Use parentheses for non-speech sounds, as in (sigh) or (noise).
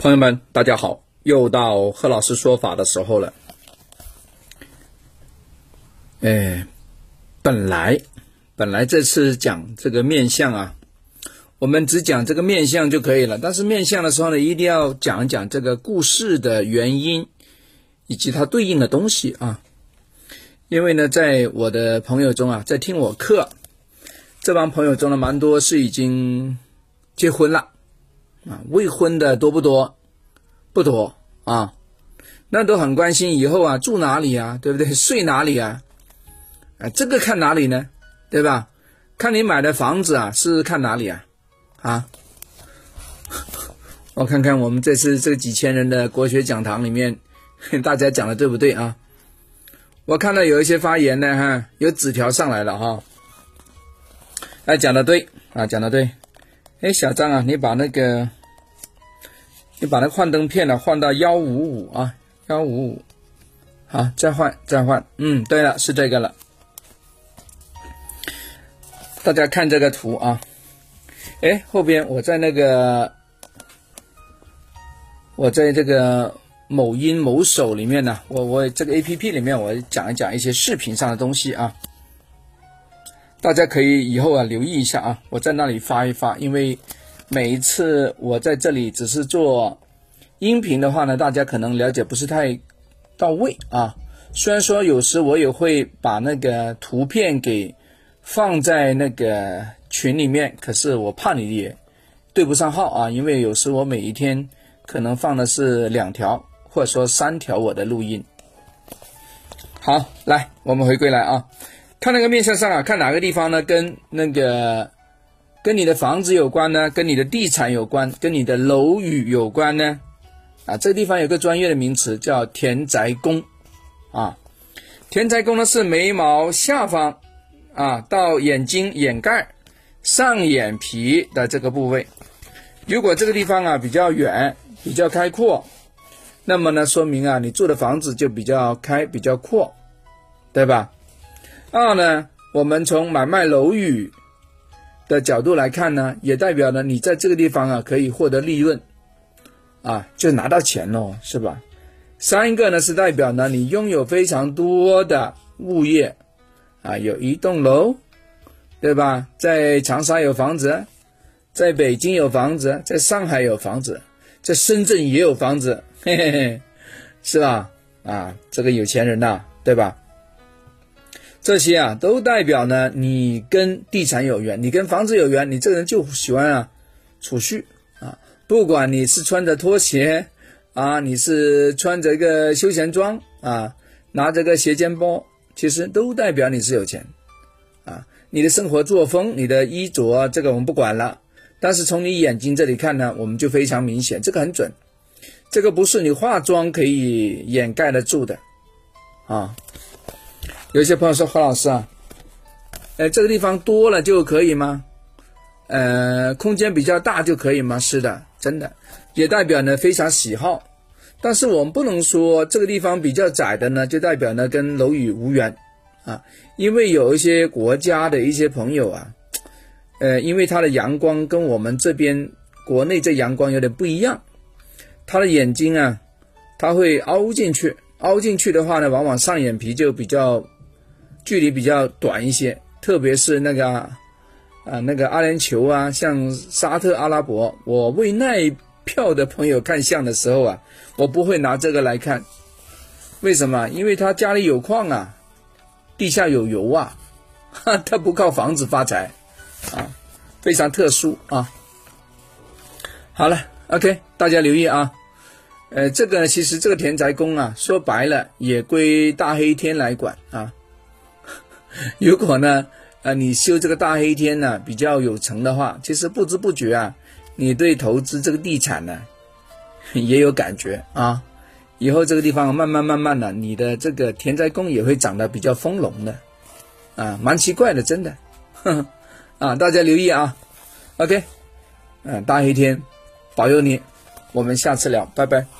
朋友们，大家好，又到贺老师说法的时候了。哎，本来本来这次讲这个面相啊，我们只讲这个面相就可以了。但是面相的时候呢，一定要讲一讲这个故事的原因以及它对应的东西啊。因为呢，在我的朋友中啊，在听我课这帮朋友中呢，蛮多是已经结婚了。啊，未婚的多不多？不多啊，那都很关心以后啊住哪里啊，对不对？(laughs) 睡哪里啊？啊，这个看哪里呢？对吧？看你买的房子啊，是看哪里啊？啊，(laughs) 我看看我们这次这几千人的国学讲堂里面，(laughs) 大家讲的对不对啊？我看到有一些发言呢，哈，有纸条上来了哈，哎，讲的对啊，讲的对。哎，小张啊，你把那个，你把那幻灯片呢换到幺五五啊，幺五五，好，再换，再换，嗯，对了，是这个了。大家看这个图啊，哎，后边我在那个，我在这个某音某手里面呢，我我这个 A P P 里面我讲一讲一些视频上的东西啊。大家可以以后啊留意一下啊，我在那里发一发，因为每一次我在这里只是做音频的话呢，大家可能了解不是太到位啊。虽然说有时我也会把那个图片给放在那个群里面，可是我怕你也对不上号啊，因为有时我每一天可能放的是两条或者说三条我的录音。好，来我们回归来啊。看那个面相上啊，看哪个地方呢？跟那个跟你的房子有关呢？跟你的地产有关？跟你的楼宇有关呢？啊，这个地方有个专业的名词叫田宅宫啊。田宅宫呢是眉毛下方啊到眼睛眼盖上眼皮的这个部位。如果这个地方啊比较远、比较开阔，那么呢说明啊你住的房子就比较开、比较阔，对吧？二呢，我们从买卖楼宇的角度来看呢，也代表呢你在这个地方啊可以获得利润，啊就拿到钱喽，是吧？三个呢是代表呢你拥有非常多的物业，啊有一栋楼，对吧？在长沙有房子，在北京有房子，在上海有房子，在深圳也有房子，嘿嘿嘿，是吧？啊，这个有钱人呐，对吧？这些啊，都代表呢，你跟地产有缘，你跟房子有缘，你这个人就喜欢啊，储蓄啊，不管你是穿着拖鞋啊，你是穿着一个休闲装啊，拿着个斜肩包，其实都代表你是有钱啊。你的生活作风、你的衣着，这个我们不管了，但是从你眼睛这里看呢，我们就非常明显，这个很准，这个不是你化妆可以掩盖得住的啊。有些朋友说何老师啊，呃，这个地方多了就可以吗？呃，空间比较大就可以吗？是的，真的，也代表呢非常喜好。但是我们不能说这个地方比较窄的呢，就代表呢跟楼宇无缘啊。因为有一些国家的一些朋友啊，呃，因为他的阳光跟我们这边国内这阳光有点不一样，他的眼睛啊，他会凹进去，凹进去的话呢，往往上眼皮就比较。距离比较短一些，特别是那个啊，那个阿联酋啊，像沙特阿拉伯，我为那一票的朋友看相的时候啊，我不会拿这个来看，为什么？因为他家里有矿啊，地下有油啊，(laughs) 他不靠房子发财啊，非常特殊啊。好了，OK，大家留意啊，呃，这个其实这个田宅宫啊，说白了也归大黑天来管啊。(laughs) 如果呢，呃，你修这个大黑天呢比较有成的话，其实不知不觉啊，你对投资这个地产呢 (laughs) 也有感觉啊。以后这个地方慢慢慢慢的，你的这个田宅宫也会长得比较丰隆的，啊，蛮奇怪的，真的，(laughs) 啊，大家留意啊。OK，嗯，大黑天保佑你，我们下次聊，拜拜。